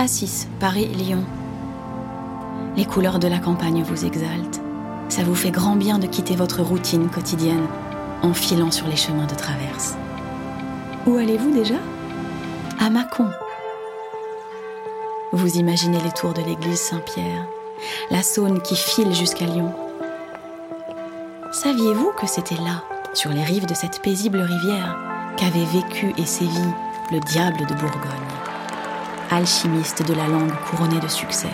A6, Paris-Lyon. Les couleurs de la campagne vous exaltent. Ça vous fait grand bien de quitter votre routine quotidienne en filant sur les chemins de traverse. Où allez-vous déjà? À Mâcon. Vous imaginez les tours de l'église Saint-Pierre, la Saône qui file jusqu'à Lyon. Saviez-vous que c'était là, sur les rives de cette paisible rivière, qu'avait vécu et sévi le diable de Bourgogne? Alchimiste de la langue couronné de succès,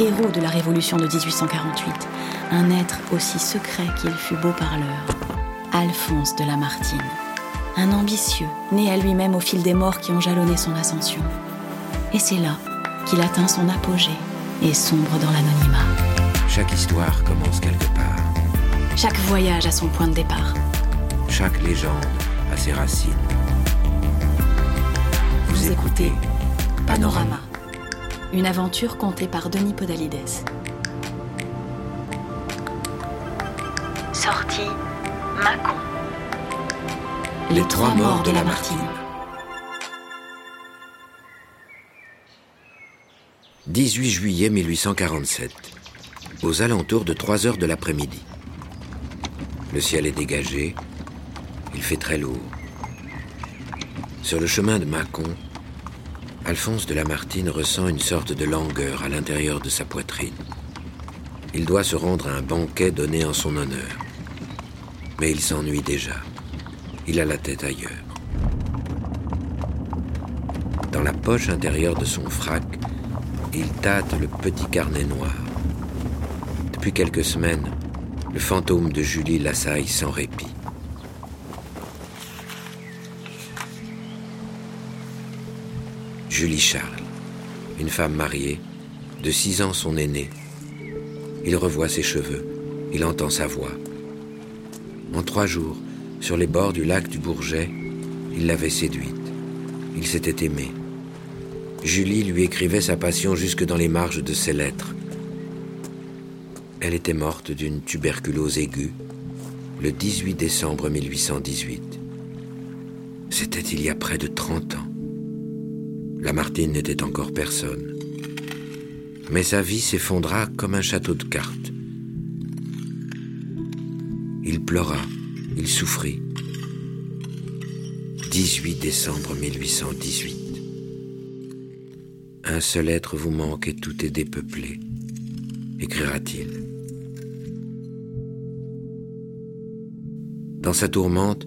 héros de la Révolution de 1848, un être aussi secret qu'il fut beau parleur, Alphonse de Lamartine, un ambitieux, né à lui-même au fil des morts qui ont jalonné son ascension. Et c'est là qu'il atteint son apogée et sombre dans l'anonymat. Chaque histoire commence quelque part. Chaque voyage a son point de départ. Chaque légende a ses racines. Vous, écoutez Panorama, une aventure contée par Denis Podalides. Sortie Mâcon. Les, trois morts de la Martine. 18 juillet 1847, aux alentours de 3 heures de l'après-midi. Le ciel est dégagé, il fait très lourd. Sur le chemin de Mâcon, Alphonse de Lamartine ressent une sorte de langueur à l'intérieur de sa poitrine. Il doit se rendre à un banquet donné en son honneur. Mais il s'ennuie déjà. Il a la tête ailleurs. Dans la poche intérieure de son frac, il tâte le petit carnet noir. Depuis quelques semaines, le fantôme de Julie l'assaille sans répit. Julie Charles, une femme mariée, de six ans son aînée. Il revoit ses cheveux, il entend sa voix. En trois jours, sur les bords du lac du Bourget, il l'avait séduite. Il s'était aimé. Julie lui écrivait sa passion jusque dans les marges de ses lettres. Elle était morte d'une tuberculose aiguë le 18 décembre 1818. C'était il y a près de 30 ans. Lamartine n'était encore personne. Mais sa vie s'effondra comme un château de cartes. Il pleura, il souffrit. 18 décembre 1818. Un seul être vous manque et tout est dépeuplé, écrira-t-il. Dans sa tourmente,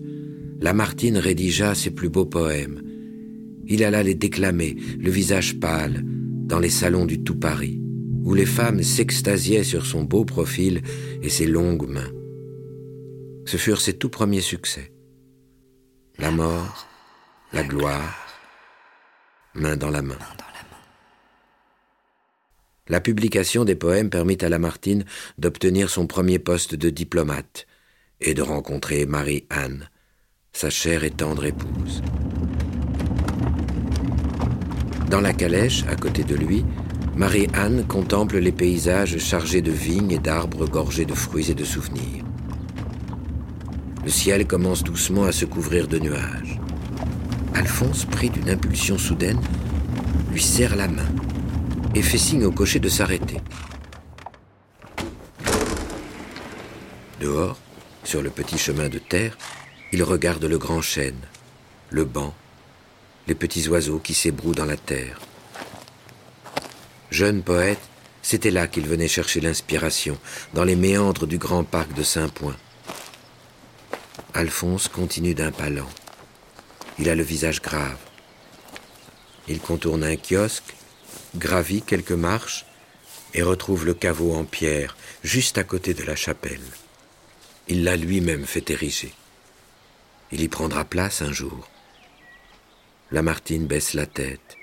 Lamartine rédigea ses plus beaux poèmes, il alla les déclamer, le visage pâle, dans les salons du tout Paris, où les femmes s'extasiaient sur son beau profil et ses longues mains. Ce furent ses tout premiers succès. La mort, la gloire, main dans la main. La publication des poèmes permit à Lamartine d'obtenir son premier poste de diplomate et de rencontrer Marie-Anne, sa chère et tendre épouse. Dans la calèche, à côté de lui, Marie-Anne contemple les paysages chargés de vignes et d'arbres gorgés de fruits et de souvenirs. Le ciel commence doucement à se couvrir de nuages. Alphonse, pris d'une impulsion soudaine, lui serre la main et fait signe au cocher de s'arrêter. Dehors, sur le petit chemin de terre, il regarde le grand chêne, le banc, les petits oiseaux qui s'ébrouent dans la terre. Jeune poète, c'était là qu'il venait chercher l'inspiration, dans les méandres du grand parc de Saint-Point. Alphonse continue d'un pas lent. Il a le visage grave. Il contourne un kiosque, gravit quelques marches et retrouve le caveau en pierre, juste à côté de la chapelle. Il l'a lui-même fait ériger. Il y prendra place un jour. Lamartine baisse la tête.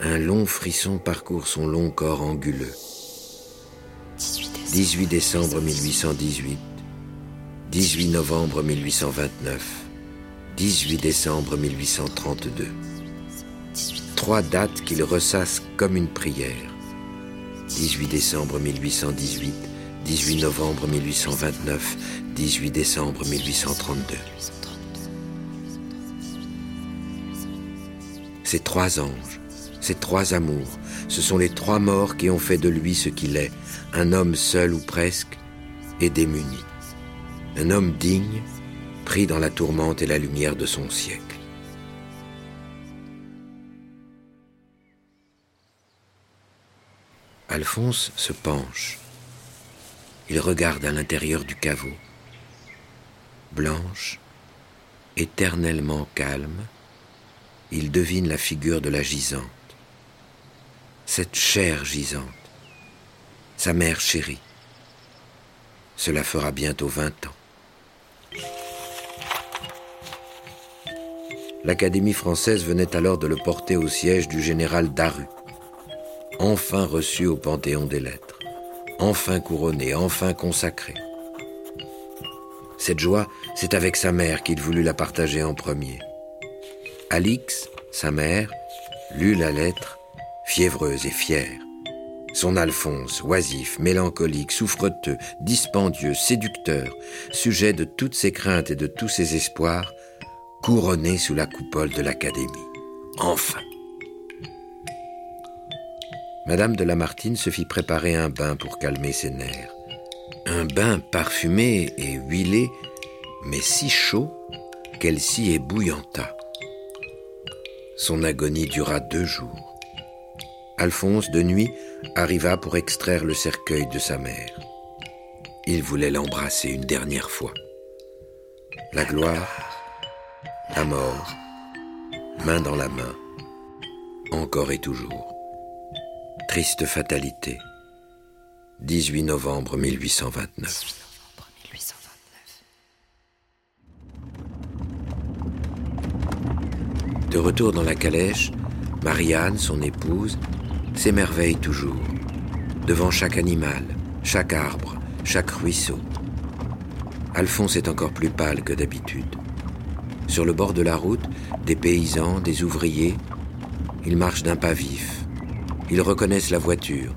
Un long frisson parcourt son long corps anguleux. 18 décembre 1818, 18 novembre 1829, 18 décembre 1832. Trois dates qu'il ressasse comme une prière. 18 décembre 1818, 18 novembre 1829, 18 décembre 1832. Ces trois anges, Ces trois amours, ce sont les trois morts qui ont fait de lui ce qu'il est, un homme seul ou presque, et démuni. Un homme digne, pris dans la tourmente et la lumière de son siècle. Alphonse se penche. Il regarde à l'intérieur du caveau. Blanche, éternellement calme, il devine la figure de la gisante. Cette chère gisante, sa mère chérie. Cela fera bientôt vingt ans. L'Académie française venait alors de le porter au siège du général Daru, enfin reçu au Panthéon des Lettres, enfin couronné, enfin consacré. Cette joie, c'est avec sa mère qu'il voulut la partager en premier. Alix, sa mère, lut la lettre, fiévreuse et fière. Son Alphonse, oisif, mélancolique, souffreteux, dispendieux, séducteur, sujet de toutes ses craintes et de tous ses espoirs, couronné sous la coupole de l'Académie. Enfin. Madame de Lamartine se fit préparer un bain pour calmer ses nerfs un bain parfumé et huilé, mais si chaud qu'elle s'y ébouillanta. Son agonie dura deux jours. Alphonse, de nuit, arriva pour extraire le cercueil de sa mère. Il voulait l'embrasser une dernière fois. La gloire, la mort, main dans la main, encore et toujours. Triste fatalité. 18 novembre 1829. De retour dans la calèche, Marianne, son épouse, s'émerveille toujours, devant chaque animal, chaque arbre, chaque ruisseau. Alphonse est encore plus pâle que d'habitude. Sur le bord de la route, des paysans, des ouvriers, ils marchent d'un pas vif. Ils reconnaissent la voiture,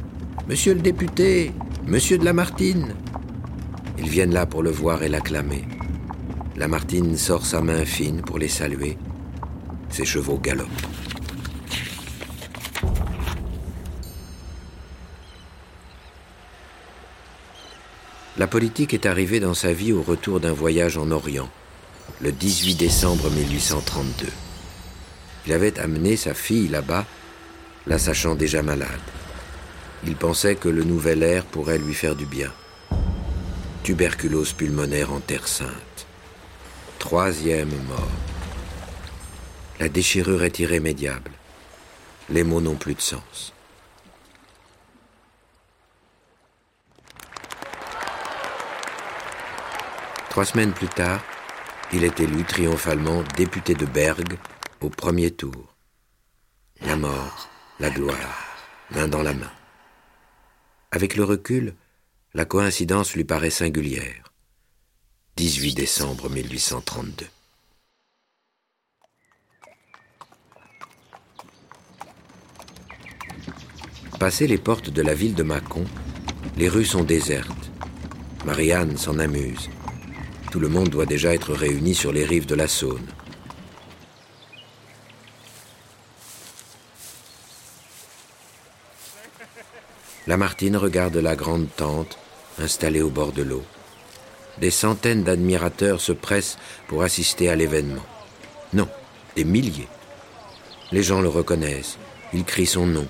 Monsieur le député, monsieur de Lamartine. Ils viennent là pour le voir et l'acclamer. Lamartine sort sa main fine pour les saluer. Ses chevaux galopent. La politique est arrivée dans sa vie au retour d'un voyage en Orient, le 18 décembre 1832. Il avait amené sa fille là-bas, la sachant déjà malade. Il pensait que le nouvel air pourrait lui faire du bien. Tuberculose pulmonaire en Terre Sainte. Troisième mort. La déchirure est irrémédiable. Les mots n'ont plus de sens. Trois semaines plus tard, il est élu triomphalement député de Bergue au premier tour. La mort, la gloire, main dans la main. Avec le recul, la coïncidence lui paraît singulière. 18 décembre 1832. Passé les portes de la ville de Mâcon, les rues sont désertes. Marianne s'en amuse. Tout le monde doit déjà être réuni sur les rives de la Saône. Lamartine regarde la grande tente installée au bord de l'eau. Des centaines d'admirateurs se pressent pour assister à l'événement. Non, des milliers. Les gens le reconnaissent, ils crient son nom.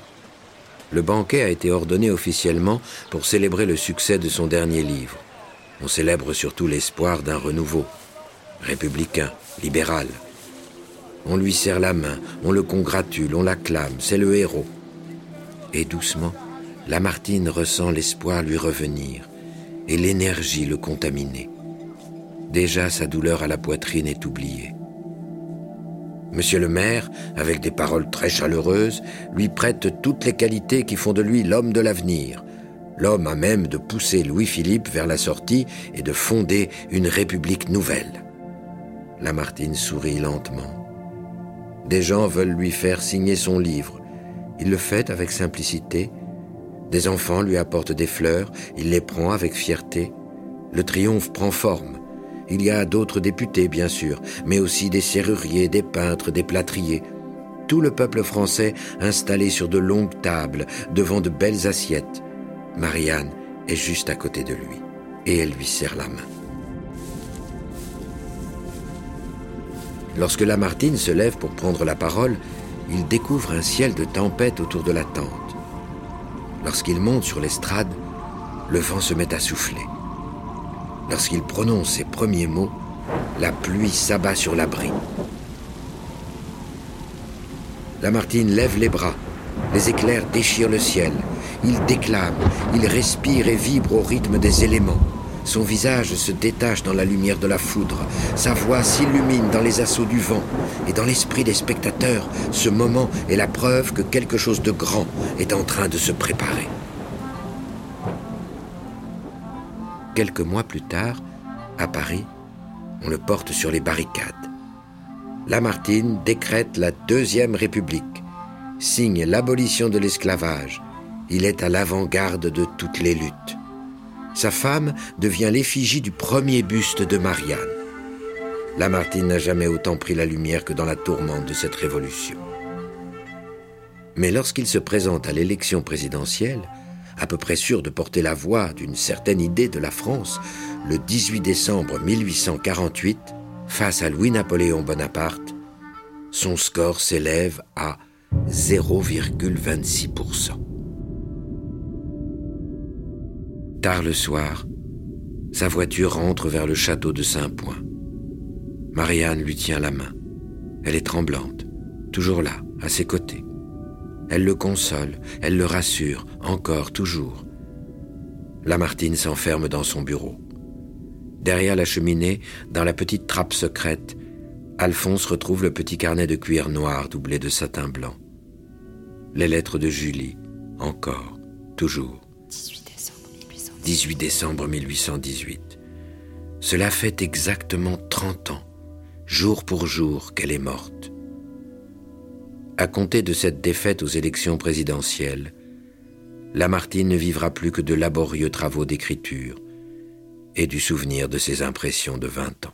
Le banquet a été ordonné officiellement pour célébrer le succès de son dernier livre. On célèbre surtout l'espoir d'un renouveau, républicain, libéral. On lui serre la main, on le congratule, on l'acclame, c'est le héros. Et doucement, Lamartine ressent l'espoir lui revenir et l'énergie le contaminer. Déjà sa douleur à la poitrine est oubliée. Monsieur le maire, avec des paroles très chaleureuses, lui prête toutes les qualités qui font de lui l'homme de l'avenir, l'homme à même de pousser Louis-Philippe vers la sortie et de fonder une république nouvelle. Lamartine sourit lentement. Des gens veulent lui faire signer son livre. Il le fait avec simplicité, des enfants lui apportent des fleurs, il les prend avec fierté. Le triomphe prend forme. Il y a d'autres députés, bien sûr, mais aussi des serruriers, des peintres, des plâtriers. tout le peuple français installé sur de longues tables, devant de belles assiettes. Marianne est juste à côté de lui, et elle lui serre la main. Lorsque Lamartine se lève pour prendre la parole, il découvre un ciel de tempête autour de la tente. Lorsqu'il monte sur l'estrade, le vent se met à souffler. Lorsqu'il prononce ses premiers mots, la pluie s'abat sur l'abri. Lamartine lève les bras. Les éclairs déchirent le ciel. Il déclame, il respire et vibre au rythme des éléments. Son visage se détache dans la lumière de la foudre. Sa voix s'illumine dans les assauts du vent. Et dans l'esprit des spectateurs, ce moment est la preuve que quelque chose de grand est en train de se préparer. Quelques mois plus tard, à Paris, on le porte sur les barricades. Lamartine décrète la Deuxième République, signe l'abolition de l'esclavage. Il est à l'avant-garde de toutes les luttes. Sa femme devient l'effigie du premier buste de Marianne. Lamartine n'a jamais autant pris la lumière que dans la tourmente de cette révolution. Mais lorsqu'il se présente à l'élection présidentielle, à peu près sûr de porter la voix d'une certaine idée de la France, le 18 décembre 1848, face à Louis-Napoléon Bonaparte, son score s'élève à 0,26%. Tard le soir, sa voiture rentre vers le château de Saint-Point. Marianne lui tient la main. Elle est tremblante, toujours là, à ses côtés. Elle le console, elle le rassure, encore, toujours. Lamartine s'enferme dans son bureau. Derrière la cheminée, dans la petite trappe secrète, Alphonse retrouve le petit carnet de cuir noir doublé de satin blanc. Les lettres de Julie, encore, toujours. 18 décembre 1818. 18 décembre 1818. Cela fait exactement 30 ans, jour pour jour, qu'elle est morte. À compter de cette défaite aux élections présidentielles, Lamartine ne vivra plus que de laborieux travaux d'écriture, et du souvenir de ses impressions de 20 ans.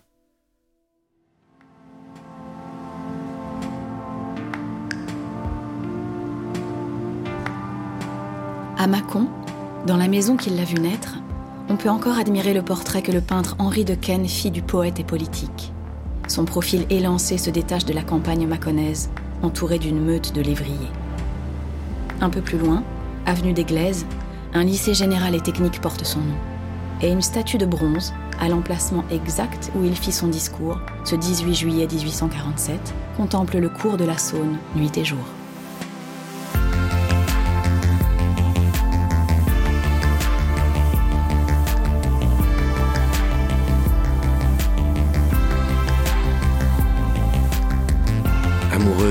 À Mâcon, dans la maison qui l'a vu naître, on peut encore admirer le portrait que le peintre Henri de Ken fit du poète et politique. Son profil élancé se détache de la campagne mâconnaise, entouré d'une meute de lévriers. Un peu plus loin, avenue des Glaises, un lycée général et technique porte son nom et une statue de bronze à l'emplacement exact où il fit son discours, ce 18 juillet 1847, contemple le cours de la Saône, nuit et jour.